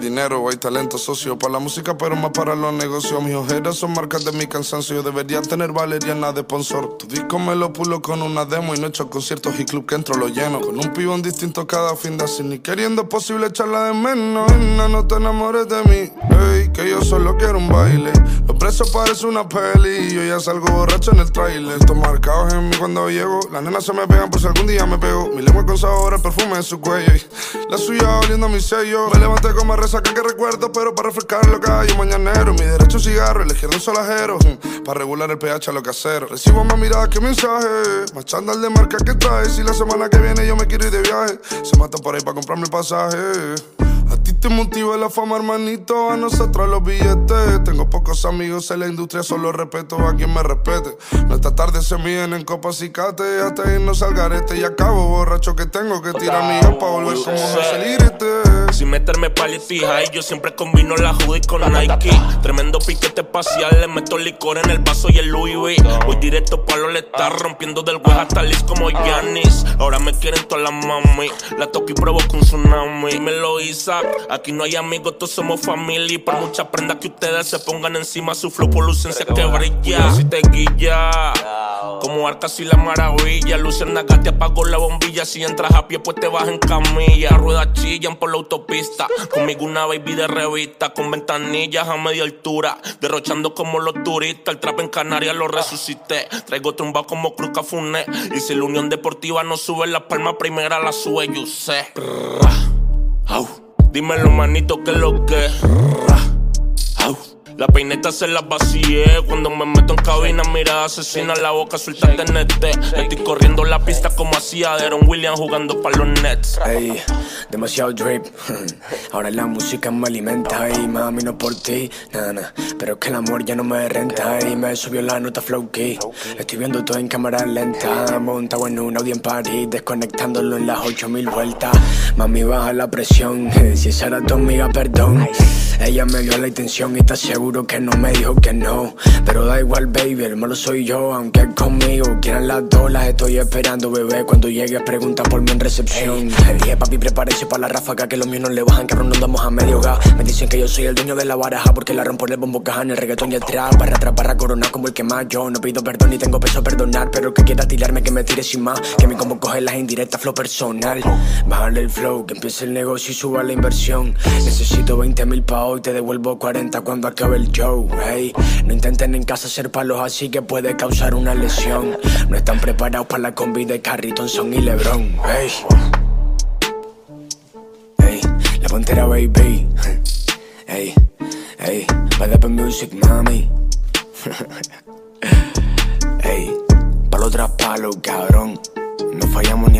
dinero, hay talento socio para la música, pero más para los negocios. Mis ojeras son marcas de mi cansancio. Yo debería tener valeriana de sponsor. Tu disco me lo pulo con una demo y no he hecho conciertos y club que entro lo lleno. Con un pibón distinto cada fin de así, ni queriendo posible echarla de menos. No, te enamores de mí, hey, que yo solo quiero un baile. Los presos parece una peli y yo ya salgo borracho en el trailer. Estos marcados en mí cuando llego. Las nenas se me pegan por si algún día me pego. Mi lengua con sabor, el perfume de su cuello. la suya oliendo mi sello. Me levanté con más resaca que recuerdo, pero para refrescar lo que hay un mañanero. Mi derecho un cigarro, el izquierdo un solajero. Hmm, para regular el pH a lo hacer. Recibo más miradas que mensaje. Más chándal de marca que trae. Si la semana que viene yo me quiero ir de viaje. Se mata por ahí para comprarme el pasaje. A te motiva la fama, hermanito, a nosotros los billetes. Tengo pocos amigos en la industria, solo respeto a quien me respete. Nuestra tarde se miden en copas y cate, hasta irnos al garete. Y acabo borracho que tengo que tirar mi para volver como un este. Sin meterme palitija y yo siempre combino la hoodie con Nike. Tremendo piquete espacial, le meto licor en el vaso y el Louis V. Voy directo pa' lo letal, rompiendo del web hasta Liz como Yanis. Ahora me quieren todas las mami, la toco y provoco un tsunami. Me lo hice Aquí no hay amigos, todos somos familia. Y por muchas prendas que ustedes se pongan encima, su flow por lucencia que brilla. Si te guilla, como arcas y la maravilla. Luciana te apagó la bombilla. Si entras a pie, pues te vas en camilla. Ruedas chillan por la autopista. Conmigo una baby de revista, con ventanillas a media altura. Derrochando como los turistas. El trap en Canarias lo resucité. Traigo trumba como Cruz Cafuné. Y si la Unión Deportiva no sube la palma primera, la sube yo sé. Dímelo, manito, que lo que. La peineta se la vacié cuando me meto en cabina, mira asesina la boca, suelta TNT. Estoy corriendo la pista como hacía Deron Williams jugando para los Nets. Ey, demasiado drip. Ahora la música me alimenta y mami no por ti, nada, Pero es que el amor ya no me renta y me subió la nota flow key. Estoy viendo todo en cámara lenta, montado en un Audi en París, desconectándolo en las 8000 vueltas. Mami baja la presión, si esa era tu amiga, perdón. Ella me dio la intención y está seguro que no me dijo que no. Pero da igual, baby, el malo soy yo, aunque conmigo quieran las dos, las estoy esperando, bebé. Cuando llegues, pregunta por mí en recepción. Le dije, papi, prepárese para la ráfaga, que los míos no le bajan, que no andamos a medio gas. Me dicen que yo soy el dueño de la baraja, porque la rompo el bombo caja en el reggaetón y el trap. Para atrás, para coronar como el que más yo. No pido perdón ni tengo peso a perdonar, pero el que quiera tirarme, que me tire sin más. Que mi combo coge las indirectas, flow personal. Bájale el flow, que empiece el negocio y suba la inversión. Necesito 20 mil pa' hoy te devuelvo 40 cuando acabe el show. Hey, no intenten en casa hacer palos así que puede causar una lesión. No están preparados para la combi de Carriton, Son y Lebron. Hey, hey, la puntera baby. Hey, hey, para the music, mami. hey, palo tras palo, cabrón. No fallamos